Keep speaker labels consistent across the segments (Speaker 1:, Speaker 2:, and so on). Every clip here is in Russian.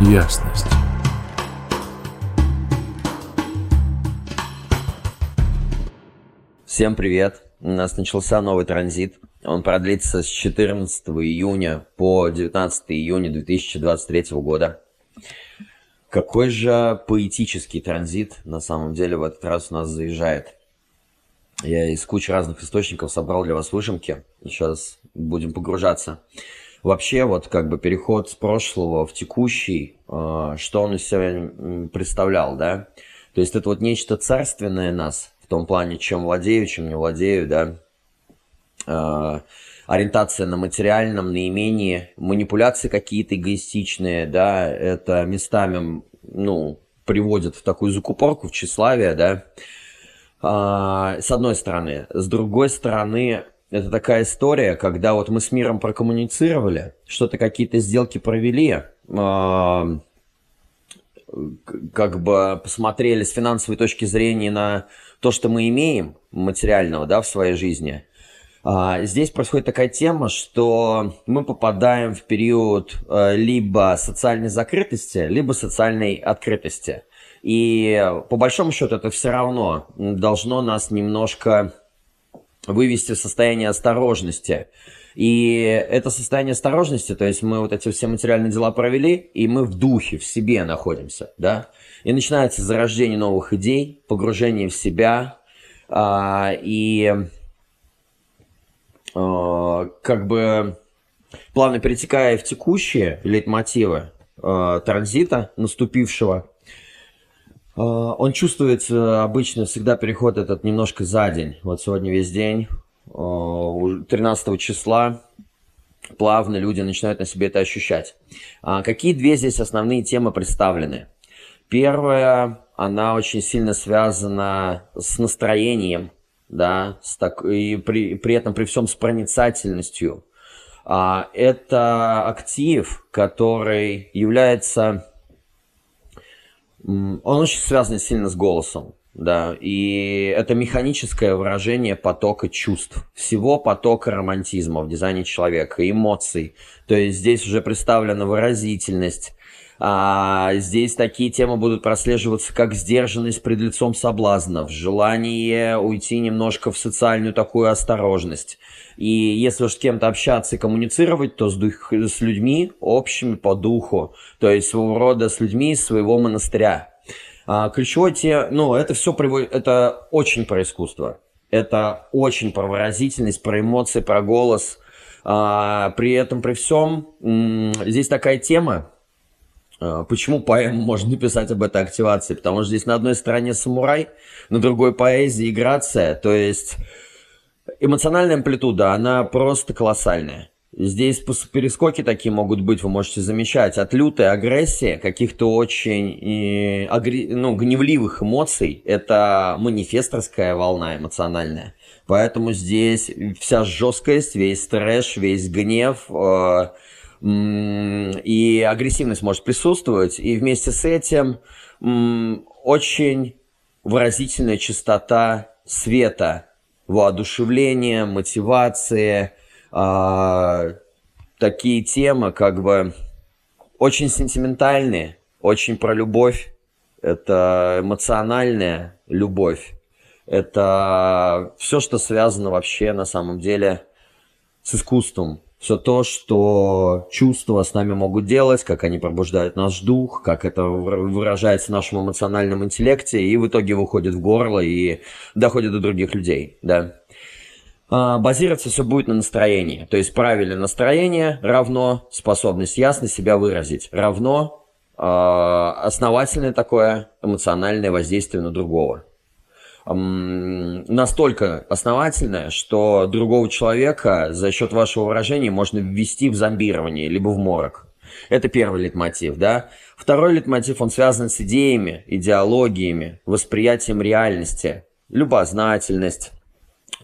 Speaker 1: ясность.
Speaker 2: Всем привет! У нас начался новый транзит. Он продлится с 14 июня по 19 июня 2023 года. Какой же поэтический транзит на самом деле в этот раз у нас заезжает. Я из кучи разных источников собрал для вас выжимки. Сейчас будем погружаться. Вообще, вот как бы переход с прошлого в текущий, э, что он из себя представлял, да? То есть это вот нечто царственное нас, в том плане, чем владею, чем не владею, да? Э, ориентация на материальном, на имении, манипуляции какие-то эгоистичные, да, это местами, ну, приводит в такую закупорку, в тщеславие, да, а, с одной стороны. С другой стороны, это такая история, когда вот мы с миром прокоммуницировали, что-то какие-то сделки провели, э, как бы посмотрели с финансовой точки зрения на то, что мы имеем материального да, в своей жизни. А, здесь происходит такая тема, что мы попадаем в период э, либо социальной закрытости, либо социальной открытости. И по большому счету это все равно должно нас немножко вывести в состояние осторожности. И это состояние осторожности, то есть мы вот эти все материальные дела провели, и мы в духе, в себе находимся, да. И начинается зарождение новых идей, погружение в себя, а, и а, как бы плавно перетекая в текущие лейтмотивы а, транзита наступившего, он чувствует обычно всегда переход этот немножко за день. Вот сегодня весь день, 13 а, числа, плавно люди начинают на себе это ощущать. А какие две здесь основные темы представлены? Первая, она очень сильно связана с настроением, да, с так, и при, при этом при всем с проницательностью. Это актив, который является он очень связан сильно с голосом, да, и это механическое выражение потока чувств, всего потока романтизма в дизайне человека, эмоций. То есть здесь уже представлена выразительность, а здесь такие темы будут прослеживаться, как сдержанность пред лицом соблазнов, желание уйти немножко в социальную такую осторожность. И если уж с кем-то общаться и коммуницировать, то с, дух, с людьми общими по духу, то есть своего рода с людьми из своего монастыря. А, ключевой те, ну, это все приводит, это очень про искусство. Это очень про выразительность, про эмоции, про голос. А, при этом, при всем, здесь такая тема, Почему поэму можно написать об этой активации? Потому что здесь на одной стороне самурай, на другой поэзия и грация. То есть эмоциональная амплитуда, она просто колоссальная. Здесь перескоки такие могут быть, вы можете замечать, от лютой агрессии, каких-то очень э, агри... ну, гневливых эмоций. Это манифесторская волна эмоциональная. Поэтому здесь вся жесткость, весь трэш, весь гнев э, и агрессивность может присутствовать. И вместе с этим очень выразительная частота света, воодушевления, мотивации – а, такие темы, как бы очень сентиментальные, очень про любовь. Это эмоциональная любовь. Это все, что связано вообще на самом деле с искусством. Все то, что чувства с нами могут делать, как они пробуждают наш дух, как это выражается в нашем эмоциональном интеллекте, и в итоге выходит в горло и доходит до других людей, да. А, базироваться все будет на настроении. То есть правильное настроение равно способность ясно себя выразить, равно э, основательное такое эмоциональное воздействие на другого. Настолько основательное, что другого человека за счет вашего выражения можно ввести в зомбирование, либо в морок. Это первый литмотив, да. Второй литмотив, он связан с идеями, идеологиями, восприятием реальности, любознательность,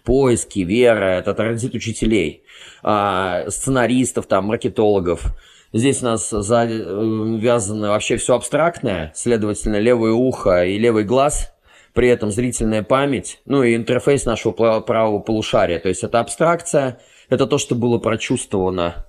Speaker 2: поиски, вера, это транзит учителей, а, сценаристов, там, маркетологов. Здесь у нас завязано э, вообще все абстрактное, следовательно, левое ухо и левый глаз, при этом зрительная память, ну и интерфейс нашего правого полушария. То есть это абстракция, это то, что было прочувствовано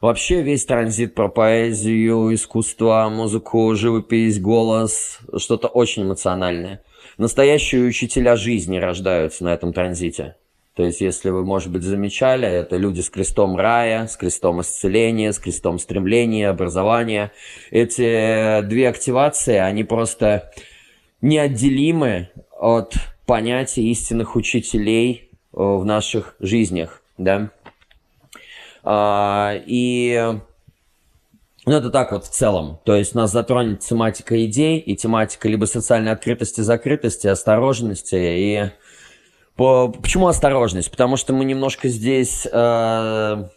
Speaker 2: Вообще весь транзит про поэзию, искусство, музыку, живопись, голос, что-то очень эмоциональное. Настоящие учителя жизни рождаются на этом транзите. То есть, если вы, может быть, замечали, это люди с крестом рая, с крестом исцеления, с крестом стремления, образования. Эти две активации, они просто неотделимы от понятия истинных учителей э, в наших жизнях, да. А, и ну, это так вот в целом. То есть нас затронет тематика идей и тематика либо социальной открытости, закрытости, осторожности. И по... почему осторожность? Потому что мы немножко здесь э,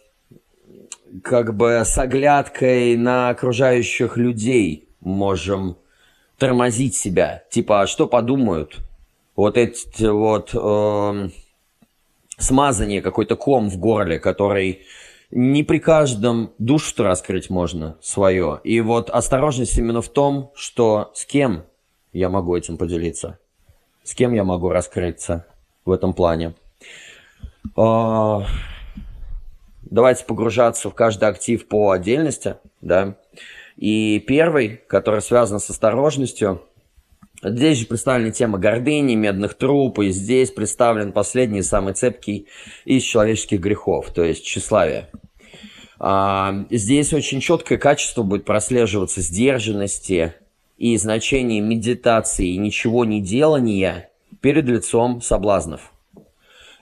Speaker 2: как бы с оглядкой на окружающих людей можем тормозить себя. Типа, а что подумают? Вот эти вот э, смазание, какой-то ком в горле, который не при каждом душу раскрыть можно свое. И вот осторожность именно в том, что с кем я могу этим поделиться, с кем я могу раскрыться в этом плане. А, давайте погружаться в каждый актив по отдельности, да. И первый, который связан с осторожностью, Здесь же представлена тема гордыни, медных труб, и здесь представлен последний, самый цепкий из человеческих грехов, то есть тщеславие. А, здесь очень четкое качество будет прослеживаться сдержанности и значение медитации и ничего не делания перед лицом соблазнов.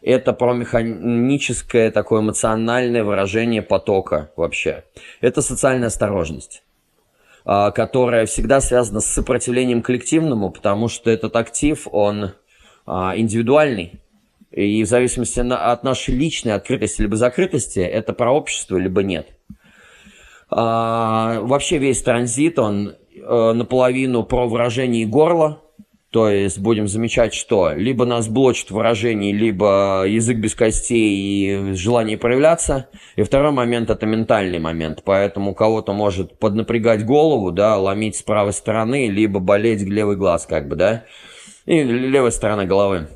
Speaker 2: Это про механическое такое эмоциональное выражение потока вообще. Это социальная осторожность которая всегда связана с сопротивлением коллективному, потому что этот актив, он а, индивидуальный. И в зависимости от нашей личной открытости либо закрытости, это про общество, либо нет. А, вообще весь транзит, он э, наполовину про выражение горла, то есть будем замечать, что либо нас блочит выражение, либо язык без костей и желание проявляться. И второй момент – это ментальный момент. Поэтому кого-то может поднапрягать голову, да, ломить с правой стороны, либо болеть левый глаз, как бы, да, и левой стороны головы.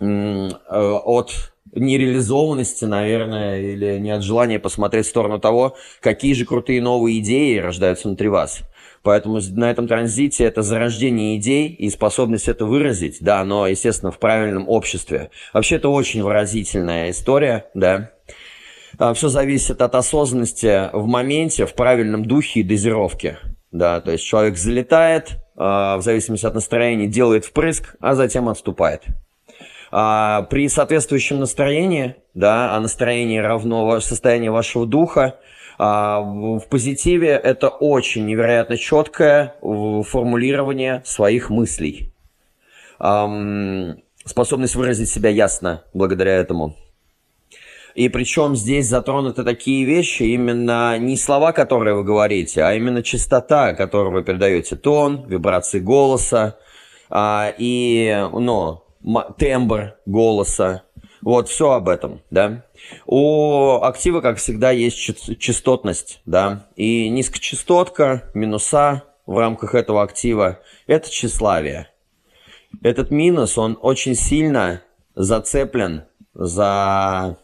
Speaker 2: Э, от нереализованности, наверное, или не от желания посмотреть в сторону того, какие же крутые новые идеи рождаются внутри вас. Поэтому на этом транзите это зарождение идей и способность это выразить, да, но, естественно, в правильном обществе. Вообще, это очень выразительная история, да. А, Все зависит от осознанности в моменте, в правильном духе и дозировке. Да, то есть человек залетает, а, в зависимости от настроения делает впрыск, а затем отступает. А, при соответствующем настроении, да, а настроение равно состоянию вашего духа, в позитиве это очень невероятно четкое формулирование своих мыслей. А, способность выразить себя ясно благодаря этому. И причем здесь затронуты такие вещи, именно не слова, которые вы говорите, а именно частота, которую вы передаете, тон, вибрации голоса а, и ну, тембр голоса. Вот, все об этом, да. У актива, как всегда, есть частотность, да. И низкочастотка, минуса в рамках этого актива – это тщеславие. Этот минус, он очень сильно зацеплен за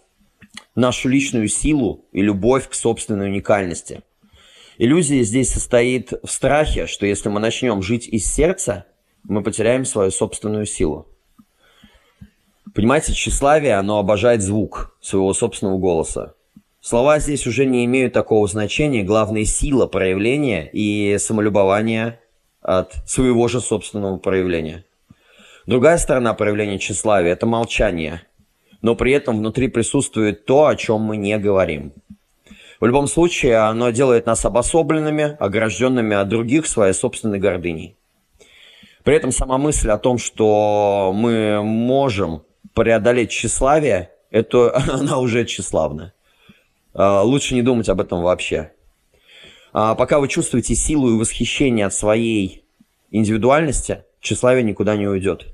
Speaker 2: нашу личную силу и любовь к собственной уникальности. Иллюзия здесь состоит в страхе, что если мы начнем жить из сердца, мы потеряем свою собственную силу. Понимаете, тщеславие, оно обожает звук своего собственного голоса. Слова здесь уже не имеют такого значения, главное сила проявления и самолюбования от своего же собственного проявления. Другая сторона проявления тщеславия – это молчание, но при этом внутри присутствует то, о чем мы не говорим. В любом случае, оно делает нас обособленными, огражденными от других своей собственной гордыней. При этом сама мысль о том, что мы можем преодолеть тщеславие, это она уже тщеславна. А, лучше не думать об этом вообще. А пока вы чувствуете силу и восхищение от своей индивидуальности, тщеславие никуда не уйдет.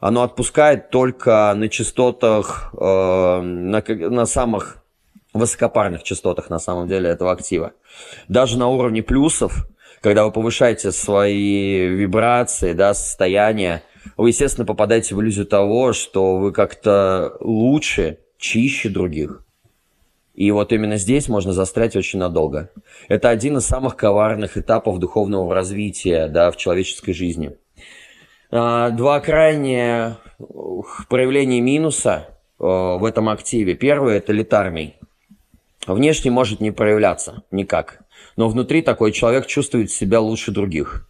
Speaker 2: Оно отпускает только на частотах, э, на, на самых высокопарных частотах на самом деле этого актива. Даже на уровне плюсов, когда вы повышаете свои вибрации, да, состояние, вы, естественно, попадаете в иллюзию того, что вы как-то лучше, чище других. И вот именно здесь можно застрять очень надолго. Это один из самых коварных этапов духовного развития да, в человеческой жизни. А, два крайние проявления минуса э, в этом активе. Первый – это летарный. Внешне может не проявляться никак, но внутри такой человек чувствует себя лучше других.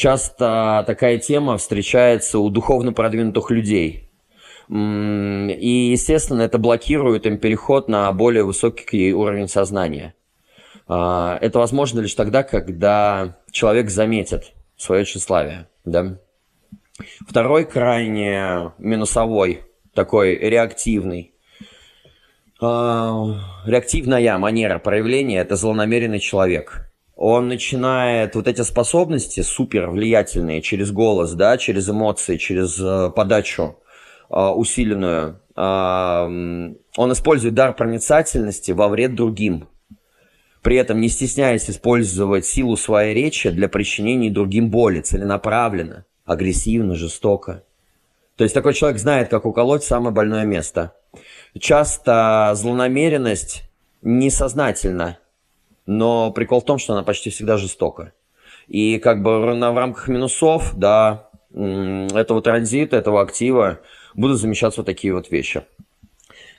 Speaker 2: Часто такая тема встречается у духовно продвинутых людей. И, естественно, это блокирует им переход на более высокий уровень сознания. А, это возможно лишь тогда, когда человек заметит свое тщеславие. Да? Второй крайне минусовой, такой реактивный, а, реактивная манера проявления – это злонамеренный человек. Он начинает вот эти способности супер влиятельные через голос, да, через эмоции, через э, подачу э, усиленную. Э, он использует дар проницательности во вред другим, при этом не стесняясь использовать силу своей речи для причинения другим боли целенаправленно агрессивно, жестоко. То есть такой человек знает, как уколоть самое больное место. Часто злонамеренность несознательна, но прикол в том, что она почти всегда жестока. И как бы в рамках минусов, да, этого транзита, этого актива будут замечаться вот такие вот вещи.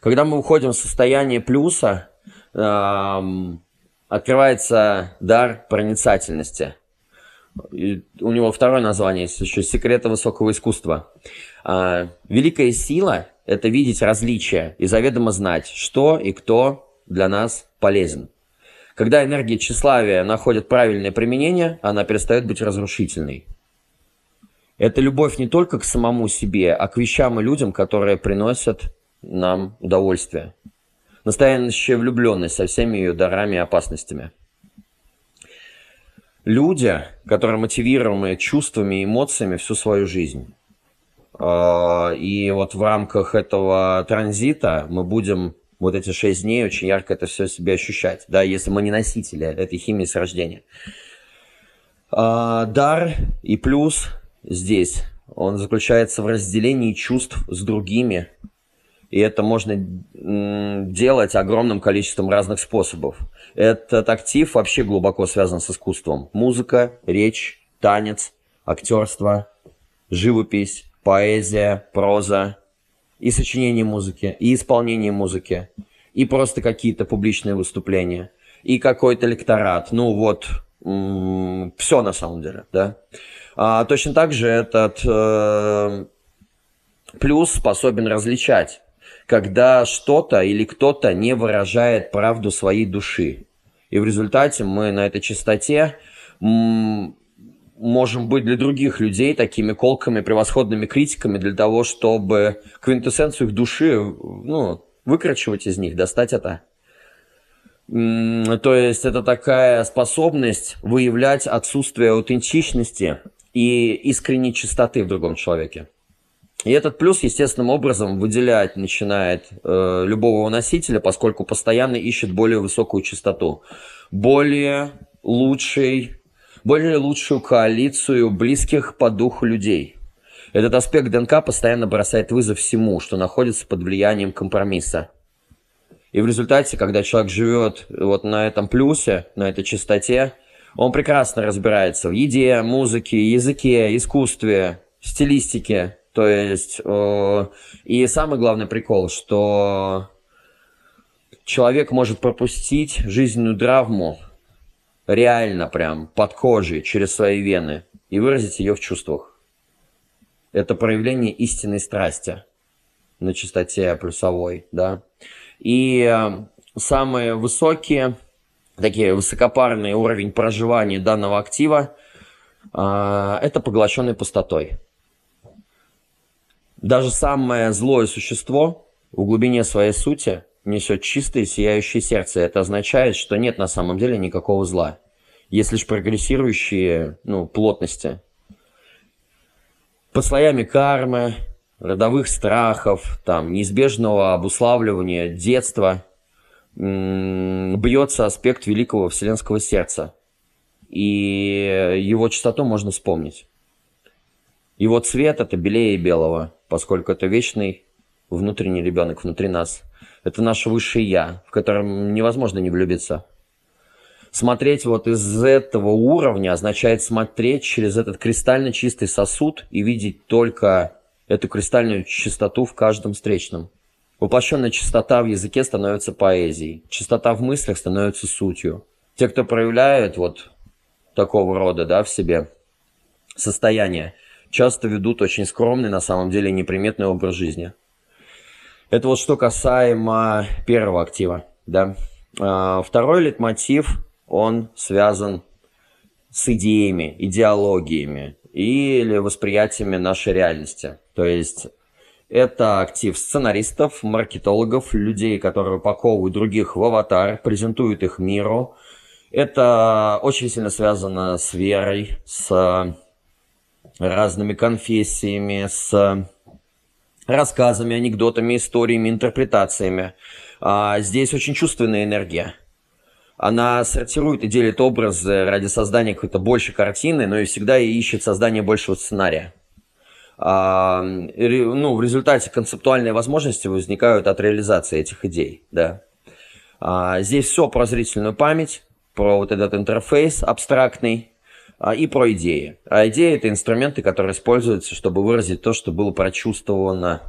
Speaker 2: Когда мы уходим в состояние плюса, открывается дар проницательности – и у него второе название есть еще «Секреты высокого искусства». А, великая сила – это видеть различия и заведомо знать, что и кто для нас полезен. Когда энергия тщеславия находит правильное применение, она перестает быть разрушительной. Это любовь не только к самому себе, а к вещам и людям, которые приносят нам удовольствие. Настоящая влюбленность со всеми ее дарами и опасностями – люди, которые мотивированы чувствами и эмоциями всю свою жизнь. А, и вот в рамках этого транзита мы будем вот эти шесть дней очень ярко это все себе ощущать, да, если мы не носители этой химии с рождения. А, дар и плюс здесь, он заключается в разделении чувств с другими, и это можно делать огромным количеством разных способов. Этот актив вообще глубоко связан с искусством. Музыка, речь, танец, актерство, живопись, поэзия, проза, и сочинение музыки, и исполнение музыки, и просто какие-то публичные выступления, и какой-то лекторат. Ну вот, все на самом деле, да. А, точно так же этот э, плюс способен различать когда что-то или кто-то не выражает правду своей души. И в результате мы на этой частоте можем быть для других людей такими колками, превосходными критиками для того, чтобы квинтэссенцию их души ну, выкручивать из них, достать это. То есть это такая способность выявлять отсутствие аутентичности и искренней чистоты в другом человеке. И этот плюс естественным образом выделять начинает э, любого носителя, поскольку постоянно ищет более высокую частоту, более лучший, более лучшую коалицию близких по духу людей. Этот аспект ДНК постоянно бросает вызов всему, что находится под влиянием компромисса. И в результате, когда человек живет вот на этом плюсе, на этой частоте, он прекрасно разбирается в еде, музыке, языке, искусстве, стилистике, то есть, э, и самый главный прикол, что человек может пропустить жизненную травму реально прям под кожей, через свои вены, и выразить ее в чувствах. Это проявление истинной страсти на частоте плюсовой, да. И э, самые высокие, такие высокопарный уровень проживания данного актива э, – это поглощенный пустотой. Даже самое злое существо в глубине своей сути несет чистое сияющее сердце. Это означает, что нет на самом деле никакого зла. Есть лишь прогрессирующие ну, плотности. Под слоями кармы, родовых страхов, там, неизбежного обуславливания детства бьется аспект великого вселенского сердца. И его частоту можно вспомнить. Его цвет – это белее белого, поскольку это вечный внутренний ребенок внутри нас. Это наше высшее я, в котором невозможно не влюбиться. Смотреть вот из этого уровня означает смотреть через этот кристально чистый сосуд и видеть только эту кристальную чистоту в каждом встречном. Воплощенная чистота в языке становится поэзией, чистота в мыслях становится сутью. Те, кто проявляет вот такого рода да, в себе состояние, часто ведут очень скромный, на самом деле неприметный образ жизни. Это вот что касаемо первого актива. Да. А, второй литмотив, он связан с идеями, идеологиями или восприятиями нашей реальности. То есть это актив сценаристов, маркетологов, людей, которые упаковывают других в аватар, презентуют их миру. Это очень сильно связано с верой, с разными конфессиями, с рассказами, анекдотами, историями, интерпретациями. А здесь очень чувственная энергия. Она сортирует и делит образы ради создания какой-то большей картины, но и всегда ищет создание большего сценария. А, ну, в результате концептуальные возможности возникают от реализации этих идей, да. А, здесь все про зрительную память, про вот этот интерфейс абстрактный и про идеи. А идеи – это инструменты, которые используются, чтобы выразить то, что было прочувствовано.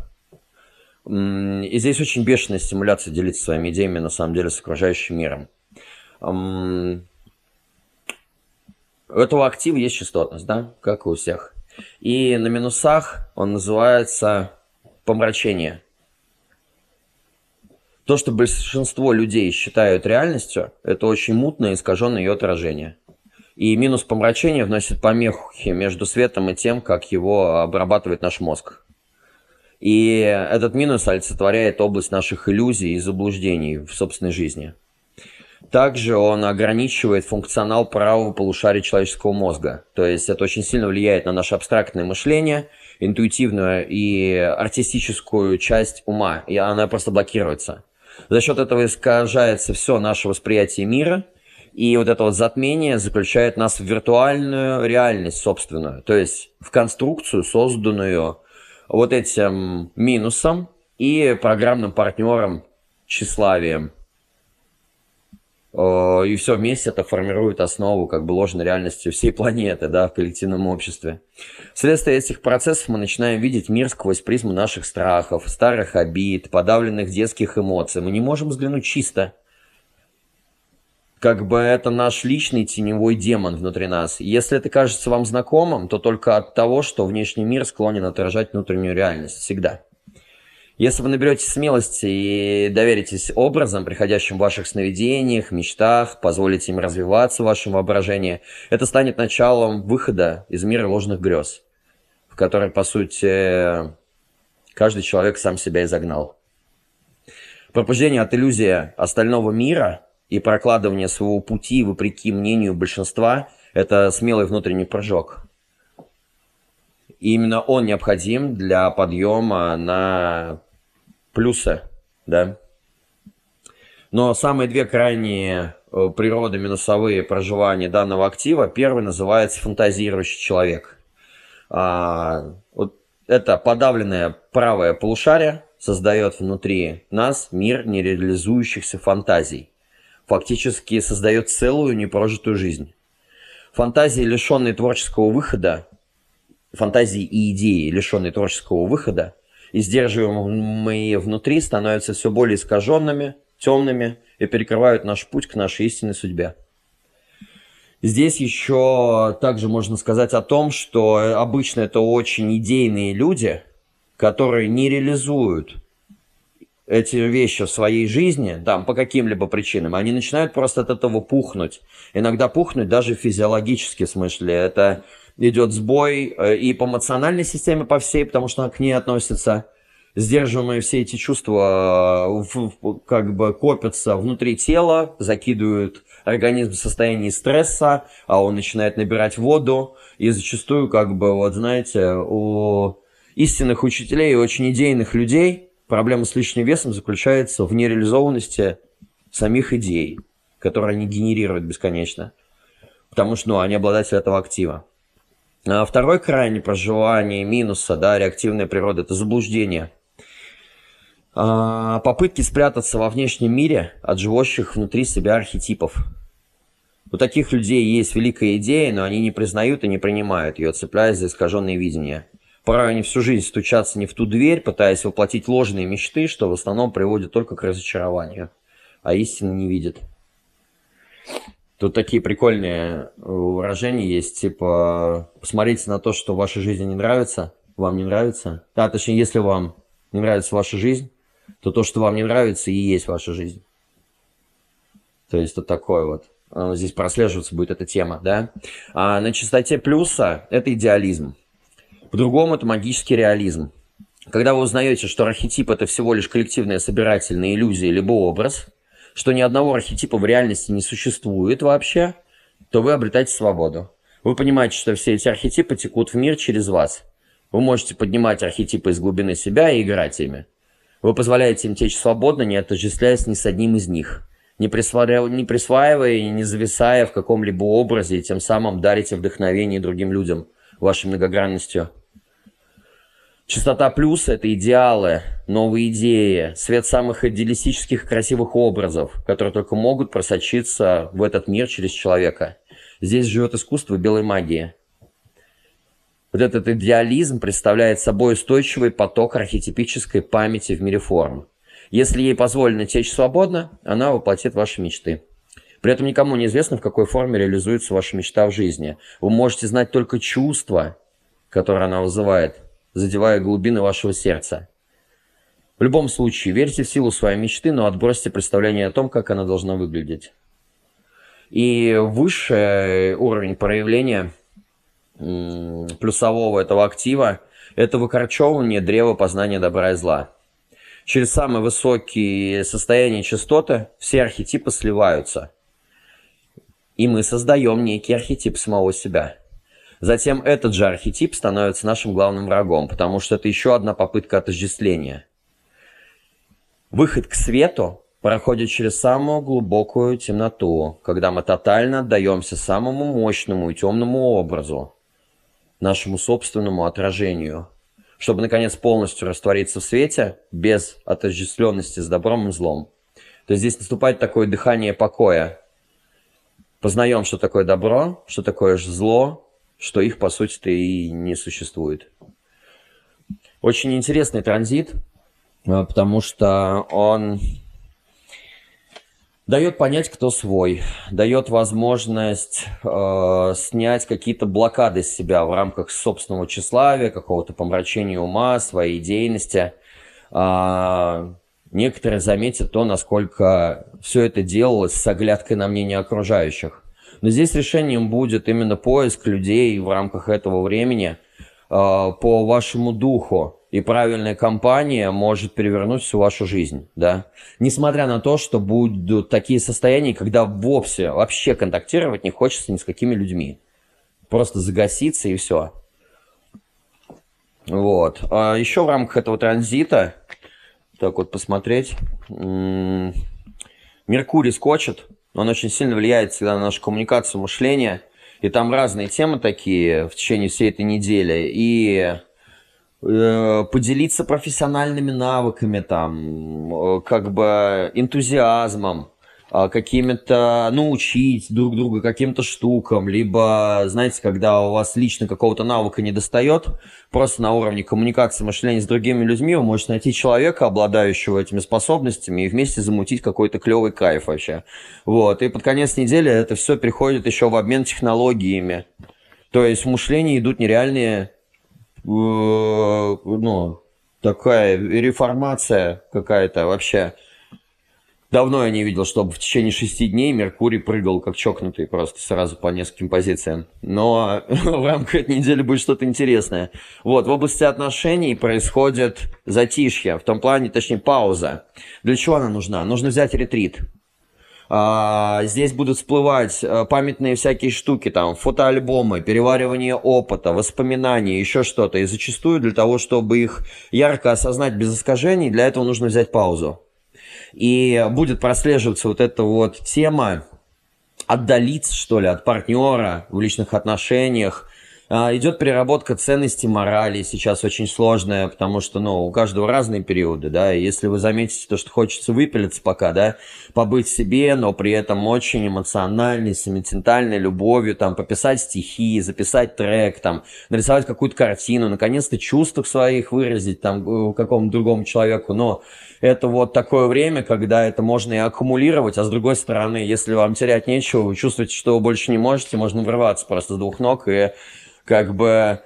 Speaker 2: И здесь очень бешеная стимуляция делиться своими идеями, на самом деле, с окружающим миром. У этого актива есть частотность, да, как и у всех. И на минусах он называется помрачение. То, что большинство людей считают реальностью, это очень мутное, искаженное ее отражение. И минус помрачения вносит помехи между светом и тем, как его обрабатывает наш мозг. И этот минус олицетворяет область наших иллюзий и заблуждений в собственной жизни. Также он ограничивает функционал правого полушария человеческого мозга. То есть это очень сильно влияет на наше абстрактное мышление, интуитивную и артистическую часть ума, и она просто блокируется. За счет этого искажается все наше восприятие мира, и вот это вот затмение заключает нас в виртуальную реальность собственную, то есть в конструкцию, созданную вот этим минусом и программным партнером тщеславием. Э, и все вместе это формирует основу как бы ложной реальности всей планеты, да, в коллективном обществе. Вследствие этих процессов мы начинаем видеть мир сквозь призму наших страхов, старых обид, подавленных детских эмоций. Мы не можем взглянуть чисто. Как бы это наш личный теневой демон внутри нас. Если это кажется вам знакомым, то только от того, что внешний мир склонен отражать внутреннюю реальность. Всегда. Если вы наберете смелости и доверитесь образам, приходящим в ваших сновидениях, мечтах, позволите им развиваться в вашем воображении, это станет началом выхода из мира ложных грез, в который, по сути, каждый человек сам себя изогнал. Пробуждение от иллюзии остального мира и прокладывание своего пути вопреки мнению большинства – это смелый внутренний прыжок. И именно он необходим для подъема на плюсы, да. Но самые две крайние э, природы минусовые проживания данного актива. Первый называется фантазирующий человек. А, вот это подавленное правое полушарие создает внутри нас мир нереализующихся фантазий. Фактически создает целую непрожитую жизнь. Фантазии, лишенные творческого выхода, фантазии и идеи, лишенные творческого выхода, и сдерживаемые внутри становятся все более искаженными, темными и перекрывают наш путь к нашей истинной судьбе. Здесь еще также можно сказать о том, что обычно это очень идейные люди, которые не реализуют эти вещи в своей жизни, там, по каким-либо причинам, они начинают просто от этого пухнуть. Иногда пухнуть даже физиологически в смысле. Это идет сбой э, и по эмоциональной системе, по всей, потому что к ней относятся сдерживаемые все эти чувства э, как бы копятся внутри тела, закидывают организм в состоянии стресса, а он начинает набирать воду, и зачастую, как бы, вот знаете, у истинных учителей и очень идейных людей проблема с лишним весом заключается в нереализованности самих идей, которые они генерируют бесконечно. Потому что ну, они обладатели этого актива. А второй крайний проживание минуса, да, реактивная природа, это заблуждение. А, попытки спрятаться во внешнем мире от живущих внутри себя архетипов. У таких людей есть великая идея, но они не признают и не принимают ее, цепляясь за искаженные видения. Порой они всю жизнь стучатся не в ту дверь, пытаясь воплотить ложные мечты, что в основном приводит только к разочарованию, а истины не видят. Тут такие прикольные выражения есть, типа, посмотрите на то, что в вашей жизни не нравится, вам не нравится. А, точнее, если вам не нравится ваша жизнь, то то, что вам не нравится, и есть ваша жизнь. То есть это такое вот. Здесь прослеживаться будет эта тема, да. А на частоте плюса это идеализм. По-другому это магический реализм. Когда вы узнаете, что архетип это всего лишь коллективная собирательная иллюзия либо образ, что ни одного архетипа в реальности не существует вообще, то вы обретаете свободу. Вы понимаете, что все эти архетипы текут в мир через вас. Вы можете поднимать архетипы из глубины себя и играть ими. Вы позволяете им течь свободно, не отождествляясь ни с одним из них, не присваивая, не присваивая и не зависая в каком-либо образе, и тем самым дарите вдохновение другим людям вашей многогранностью. Частота плюса – это идеалы, новые идеи, свет самых идеалистических красивых образов, которые только могут просочиться в этот мир через человека. Здесь живет искусство белой магии – вот этот идеализм представляет собой устойчивый поток архетипической памяти в мире форм. Если ей позволено течь свободно, она воплотит ваши мечты. При этом никому не известно, в какой форме реализуется ваша мечта в жизни. Вы можете знать только чувства, которые она вызывает, задевая глубины вашего сердца. В любом случае, верьте в силу своей мечты, но отбросьте представление о том, как она должна выглядеть. И высший уровень проявления – плюсового этого актива – это выкорчевывание древа познания добра и зла. Через самые высокие состояния частоты все архетипы сливаются. И мы создаем некий архетип самого себя. Затем этот же архетип становится нашим главным врагом, потому что это еще одна попытка отождествления. Выход к свету проходит через самую глубокую темноту, когда мы тотально отдаемся самому мощному и темному образу, нашему собственному отражению, чтобы, наконец, полностью раствориться в свете без отождествленности с добром и злом. То есть здесь наступает такое дыхание покоя. Познаем, что такое добро, что такое зло, что их, по сути-то, и не существует. Очень интересный транзит, а, потому что он дает понять, кто свой, дает возможность э, снять какие-то блокады с себя в рамках собственного тщеславия, какого-то помрачения ума, своей идейности. Э, некоторые заметят то, насколько все это делалось с оглядкой на мнение окружающих. Но здесь решением будет именно поиск людей в рамках этого времени э, по вашему духу, и правильная компания может перевернуть всю вашу жизнь, да. Несмотря на то, что будут такие состояния, когда вовсе, вообще контактировать не хочется ни с какими людьми. Просто загаситься и все. Вот. А еще в рамках этого транзита, так вот посмотреть, Меркурий скочит, он очень сильно влияет всегда на нашу коммуникацию, мышление, и там разные темы такие в течение всей этой недели, и Э, поделиться профессиональными навыками, там, э, как бы энтузиазмом, а, какими-то научить друг друга каким-то штукам, либо, знаете, когда у вас лично какого-то навыка не достает, просто на уровне коммуникации, мышления с другими людьми вы можете найти человека, обладающего этими способностями, и вместе замутить какой-то клевый кайф вообще. Вот, и под конец недели это все переходит еще в обмен технологиями. То есть в мышлении идут нереальные Э, ну, такая реформация какая-то вообще. Давно я не видел, чтобы в течение шести дней Меркурий прыгал как чокнутый просто сразу по нескольким позициям. Но в рамках этой недели будет что-то интересное. Вот, в области отношений происходит затишье, в том плане, точнее, пауза. Для чего она нужна? Нужно взять ретрит. А, здесь будут всплывать э, памятные всякие штуки, там, фотоальбомы, переваривание опыта, воспоминания, еще что-то. И зачастую для того, чтобы их ярко осознать без искажений, для этого нужно взять паузу. И будет прослеживаться вот эта вот тема отдалиться, что ли, от партнера в личных отношениях, идет переработка ценностей морали, сейчас очень сложная, потому что, ну, у каждого разные периоды, да, если вы заметите то, что хочется выпилиться пока, да, побыть себе, но при этом очень эмоциональной, сентиментальной любовью, там, пописать стихи, записать трек, там, нарисовать какую-то картину, наконец-то чувства своих выразить, там, какому-то другому человеку, но это вот такое время, когда это можно и аккумулировать, а с другой стороны, если вам терять нечего, вы чувствуете, что вы больше не можете, можно врываться просто с двух ног и как бы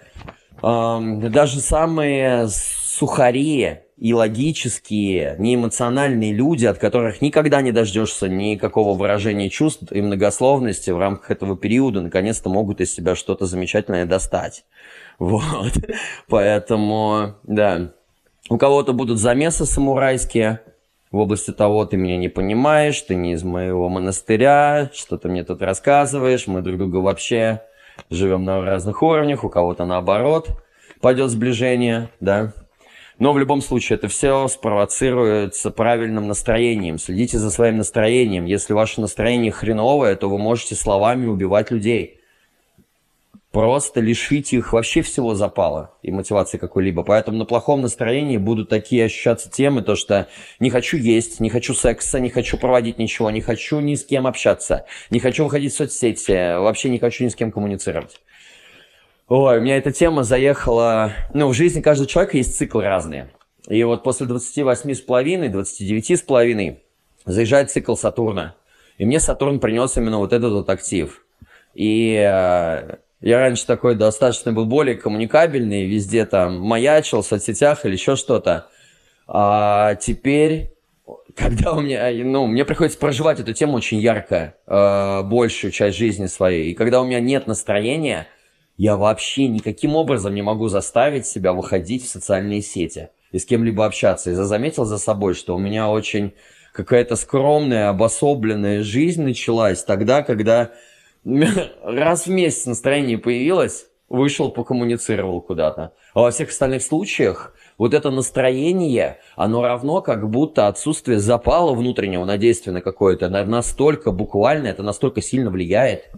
Speaker 2: эм, даже самые сухари и логические, неэмоциональные люди, от которых никогда не дождешься никакого выражения чувств и многословности в рамках этого периода, наконец-то могут из себя что-то замечательное достать. Вот. Поэтому, да. У кого-то будут замесы самурайские в области того, ты меня не понимаешь, ты не из моего монастыря, что ты мне тут рассказываешь, мы друг друга вообще живем на разных уровнях, у кого-то наоборот пойдет сближение, да. Но в любом случае это все спровоцируется правильным настроением. Следите за своим настроением. Если ваше настроение хреновое, то вы можете словами убивать людей просто лишить их вообще всего запала и мотивации какой-либо. Поэтому на плохом настроении будут такие ощущаться темы, то что не хочу есть, не хочу секса, не хочу проводить ничего, не хочу ни с кем общаться, не хочу выходить в соцсети, вообще не хочу ни с кем коммуницировать. Ой, у меня эта тема заехала... Ну, в жизни каждого человека есть циклы разные. И вот после 28,5, 29,5 заезжает цикл Сатурна. И мне Сатурн принес именно вот этот вот актив. И э, я раньше такой достаточно был более коммуникабельный, везде там маячил в соцсетях или еще что-то. А теперь, когда у меня, ну, мне приходится проживать эту тему очень ярко, э, большую часть жизни своей. И когда у меня нет настроения, я вообще никаким образом не могу заставить себя выходить в социальные сети и с кем-либо общаться. И заметил за собой, что у меня очень какая-то скромная, обособленная жизнь началась тогда, когда раз в месяц настроение появилось, вышел, покоммуницировал куда-то. А во всех остальных случаях вот это настроение, оно равно как будто отсутствие запала внутреннего на действие на какое-то, настолько буквально, это настолько сильно влияет.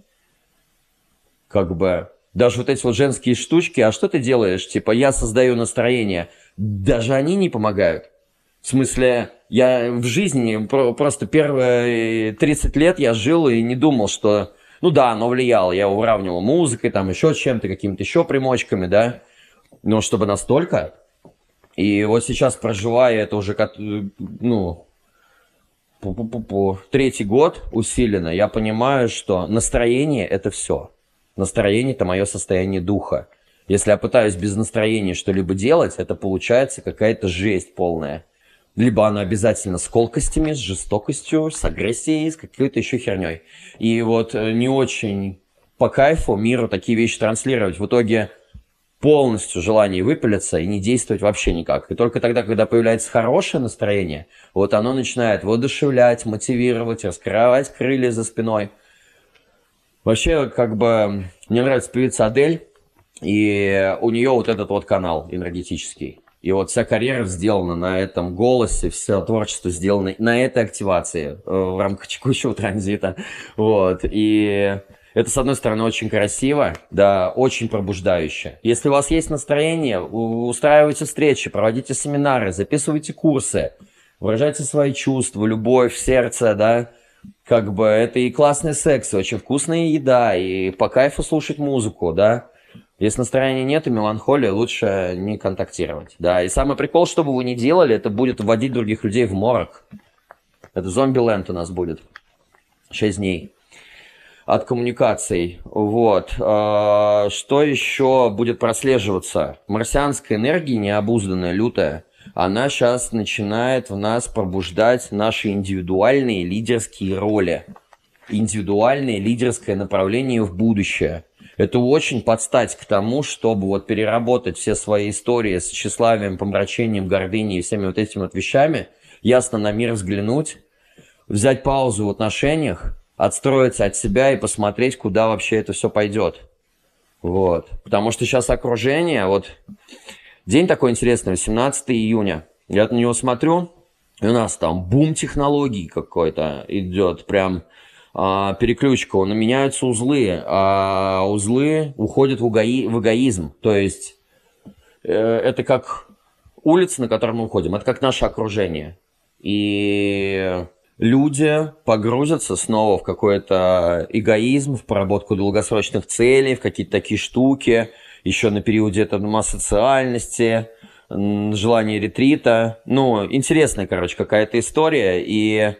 Speaker 2: Как бы, даже вот эти вот женские штучки, а что ты делаешь? Типа, я создаю настроение. Даже они не помогают. В смысле, я в жизни просто первые 30 лет я жил и не думал, что ну да, оно влияло, я уравнивал музыкой, там еще чем-то, какими-то еще примочками, да. Но чтобы настолько. И вот сейчас проживая это уже, ну, по -по -по -по, третий год усиленно, я понимаю, что настроение это все. Настроение это мое состояние духа. Если я пытаюсь без настроения что-либо делать, это получается какая-то жесть полная. Либо она обязательно с колкостями, с жестокостью, с агрессией, с какой-то еще херней. И вот э, не очень по кайфу миру такие вещи транслировать. В итоге полностью желание выпилиться и не действовать вообще никак. И только тогда, когда появляется хорошее настроение, вот оно начинает воодушевлять, мотивировать, раскрывать крылья за спиной. Вообще, как бы, мне нравится певица Адель, и у нее вот этот вот канал энергетический. И вот вся карьера сделана на этом голосе, все творчество сделано на этой активации э, в рамках текущего транзита. Вот. И это, с одной стороны, очень красиво, да, очень пробуждающе. Если у вас есть настроение, устраивайте встречи, проводите семинары, записывайте курсы, выражайте свои чувства, любовь, сердце, да, как бы это и классный секс, и очень вкусная еда, и по кайфу слушать музыку, да, если настроения нет и меланхолия, лучше не контактировать. Да, и самый прикол, что бы вы ни делали, это будет вводить других людей в морок. Это зомби-ленд у нас будет. Шесть дней от коммуникаций. Вот. А, что еще будет прослеживаться? Марсианская энергия, необузданная, лютая, она сейчас начинает в нас пробуждать наши индивидуальные лидерские роли. Индивидуальное лидерское направление в будущее – это очень подстать к тому, чтобы вот переработать все свои истории с тщеславием, помрачением, гордыней и всеми вот этими вот вещами, ясно на мир взглянуть, взять паузу в отношениях, отстроиться от себя и посмотреть, куда вообще это все пойдет. Вот. Потому что сейчас окружение, вот день такой интересный, 18 июня. Я на него смотрю, и у нас там бум технологий какой-то идет, прям а, переключку, но меняются узлы, а узлы уходят в, угаи, в эгоизм. То есть э, это как улица, на которой мы уходим, это как наше окружение. И люди погрузятся снова в какой-то эгоизм, в проработку долгосрочных целей, в какие-то такие штуки, еще на периоде этого асоциальности, желание ретрита. Ну, интересная, короче, какая-то история. И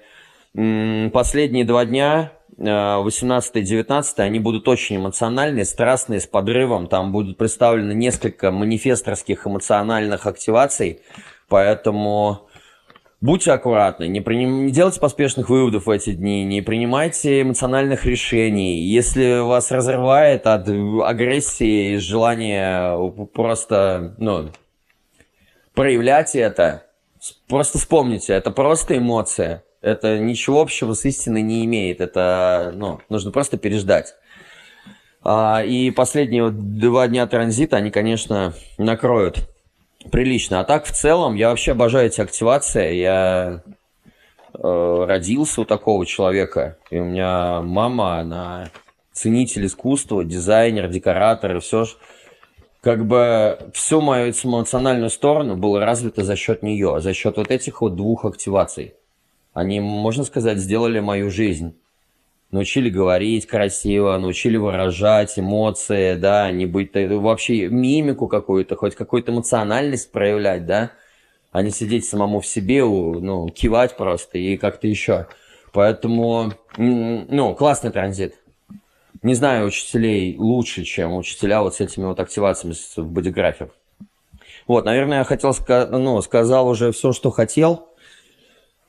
Speaker 2: последние два дня 18-19, э, они будут очень эмоциональные, страстные, с подрывом. Там будут представлены несколько манифесторских эмоциональных активаций. Поэтому будьте аккуратны, не, приним... не делайте поспешных выводов в эти дни, не принимайте эмоциональных решений. Если вас разрывает от агрессии и желания просто ну, проявлять это, просто вспомните, это просто эмоция это ничего общего с истиной не имеет. Это, ну, нужно просто переждать. А, и последние два дня транзита, они, конечно, накроют прилично. А так, в целом, я вообще обожаю эти активации. Я э, родился у такого человека. И у меня мама, она ценитель искусства, дизайнер, декоратор и все. Как бы всю мою эмоциональную сторону было развито за счет нее, за счет вот этих вот двух активаций. Они, можно сказать, сделали мою жизнь. Научили говорить красиво, научили выражать эмоции, да, не быть вообще мимику какую-то, хоть какую-то эмоциональность проявлять, да, а не сидеть самому в себе, ну, кивать просто и как-то еще. Поэтому, ну, классный транзит. Не знаю учителей лучше, чем учителя вот с этими вот активациями в бодиграфе. Вот, наверное, я хотел, ну, сказал уже все, что хотел.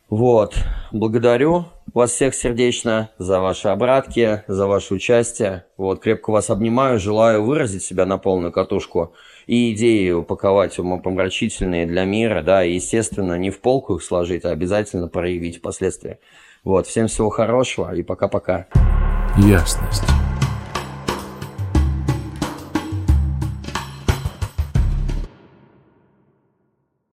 Speaker 2: Вот, благодарю вас всех сердечно за ваши обратки, за ваше участие. Вот, крепко вас обнимаю, желаю выразить себя на полную катушку и идеи упаковать умопомрачительные для мира, да, и, естественно, не в полку их сложить, а обязательно проявить впоследствии. Вот, всем всего хорошего и пока-пока.
Speaker 1: Ясность.